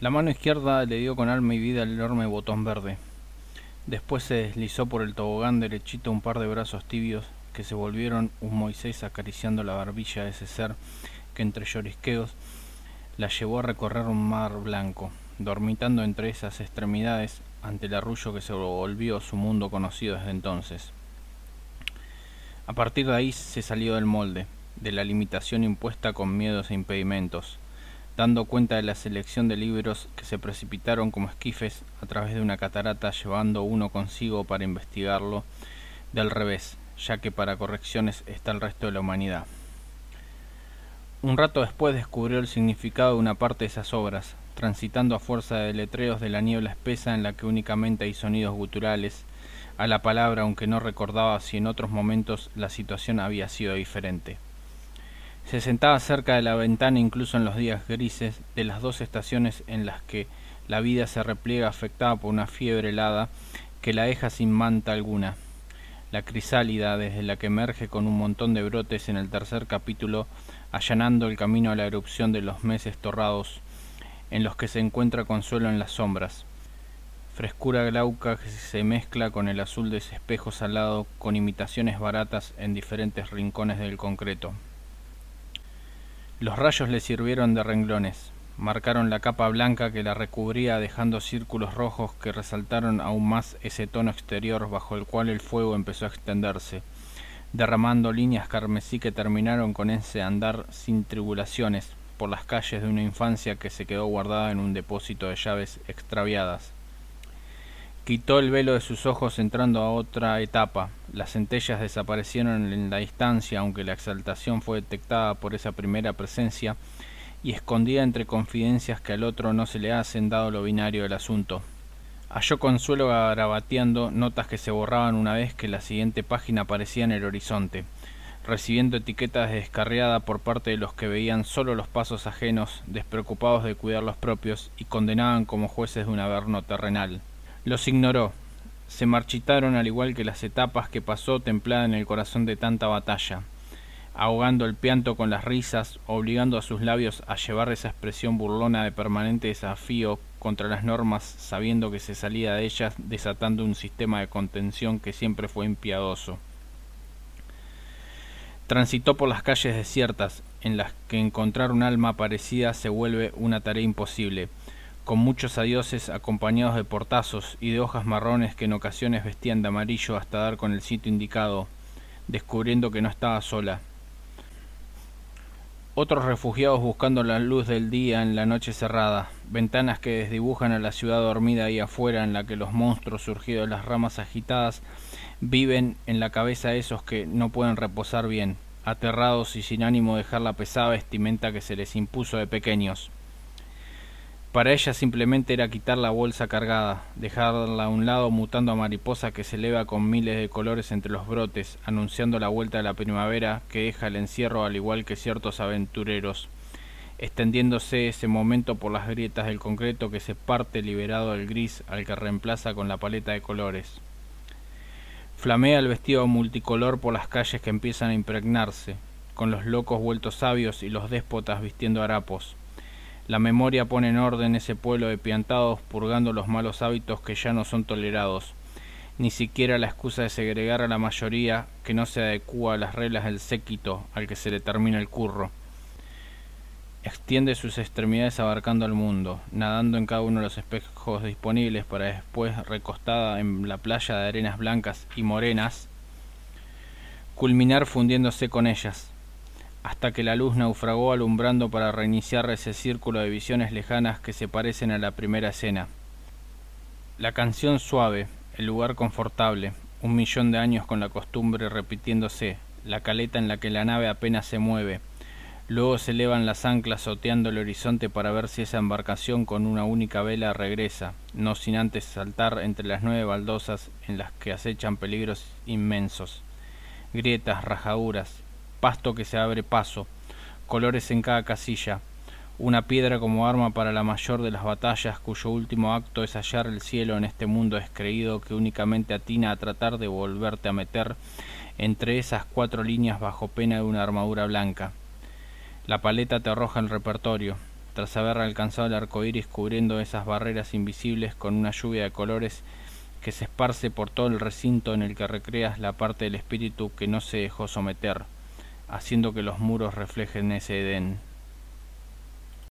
La mano izquierda le dio con alma y vida el enorme botón verde. Después se deslizó por el tobogán derechito un par de brazos tibios que se volvieron un Moisés acariciando la barbilla de ese ser que entre llorisqueos la llevó a recorrer un mar blanco, dormitando entre esas extremidades ante el arrullo que se volvió su mundo conocido desde entonces. A partir de ahí se salió del molde, de la limitación impuesta con miedos e impedimentos, dando cuenta de la selección de libros que se precipitaron como esquifes a través de una catarata llevando uno consigo para investigarlo del revés, ya que para correcciones está el resto de la humanidad. Un rato después descubrió el significado de una parte de esas obras, transitando a fuerza de letreos de la niebla espesa en la que únicamente hay sonidos guturales, a la palabra aunque no recordaba si en otros momentos la situación había sido diferente. Se sentaba cerca de la ventana incluso en los días grises de las dos estaciones en las que la vida se repliega afectada por una fiebre helada que la deja sin manta alguna. La crisálida desde la que emerge con un montón de brotes en el tercer capítulo, allanando el camino a la erupción de los meses torrados, en los que se encuentra consuelo en las sombras. Frescura glauca que se mezcla con el azul de ese espejo salado, con imitaciones baratas en diferentes rincones del concreto. Los rayos le sirvieron de renglones, marcaron la capa blanca que la recubría dejando círculos rojos que resaltaron aún más ese tono exterior bajo el cual el fuego empezó a extenderse, derramando líneas carmesí que terminaron con ese andar sin tribulaciones por las calles de una infancia que se quedó guardada en un depósito de llaves extraviadas. Quitó el velo de sus ojos entrando a otra etapa. Las centellas desaparecieron en la distancia, aunque la exaltación fue detectada por esa primera presencia y escondida entre confidencias que al otro no se le hacen dado lo binario del asunto. Halló consuelo garabateando notas que se borraban una vez que la siguiente página aparecía en el horizonte, recibiendo etiquetas de descarriada por parte de los que veían solo los pasos ajenos, despreocupados de cuidar los propios y condenaban como jueces de un averno terrenal. Los ignoró. Se marchitaron al igual que las etapas que pasó templada en el corazón de tanta batalla, ahogando el pianto con las risas, obligando a sus labios a llevar esa expresión burlona de permanente desafío contra las normas, sabiendo que se salía de ellas, desatando un sistema de contención que siempre fue impiadoso. Transitó por las calles desiertas, en las que encontrar un alma parecida se vuelve una tarea imposible, con muchos adioses acompañados de portazos y de hojas marrones que en ocasiones vestían de amarillo hasta dar con el sitio indicado, descubriendo que no estaba sola. Otros refugiados buscando la luz del día en la noche cerrada, ventanas que desdibujan a la ciudad dormida ahí afuera en la que los monstruos surgidos de las ramas agitadas viven en la cabeza de esos que no pueden reposar bien, aterrados y sin ánimo de dejar la pesada vestimenta que se les impuso de pequeños. Para ella simplemente era quitar la bolsa cargada, dejarla a un lado mutando a mariposa que se eleva con miles de colores entre los brotes, anunciando la vuelta de la primavera que deja el encierro al igual que ciertos aventureros, extendiéndose ese momento por las grietas del concreto que se parte liberado del gris al que reemplaza con la paleta de colores. Flamea el vestido multicolor por las calles que empiezan a impregnarse, con los locos vueltos sabios y los déspotas vistiendo harapos la memoria pone en orden ese pueblo de piantados, purgando los malos hábitos que ya no son tolerados. Ni siquiera la excusa de segregar a la mayoría que no se adecúa a las reglas del séquito al que se le termina el curro. Extiende sus extremidades abarcando el mundo, nadando en cada uno de los espejos disponibles para después, recostada en la playa de arenas blancas y morenas, culminar fundiéndose con ellas, hasta que la luz naufragó alumbrando para reiniciar ese círculo de visiones lejanas que se parecen a la primera escena. La canción suave, el lugar confortable, un millón de años con la costumbre repitiéndose, la caleta en la que la nave apenas se mueve, luego se elevan las anclas soteando el horizonte para ver si esa embarcación con una única vela regresa, no sin antes saltar entre las nueve baldosas en las que acechan peligros inmensos, grietas, rajaduras, pasto que se abre paso, colores en cada casilla, una piedra como arma para la mayor de las batallas cuyo último acto es hallar el cielo en este mundo descreído que únicamente atina a tratar de volverte a meter entre esas cuatro líneas bajo pena de una armadura blanca. La paleta te arroja el repertorio, tras haber alcanzado el arco iris cubriendo esas barreras invisibles con una lluvia de colores que se esparce por todo el recinto en el que recreas la parte del espíritu que no se dejó someter, haciendo que los muros reflejen ese Edén.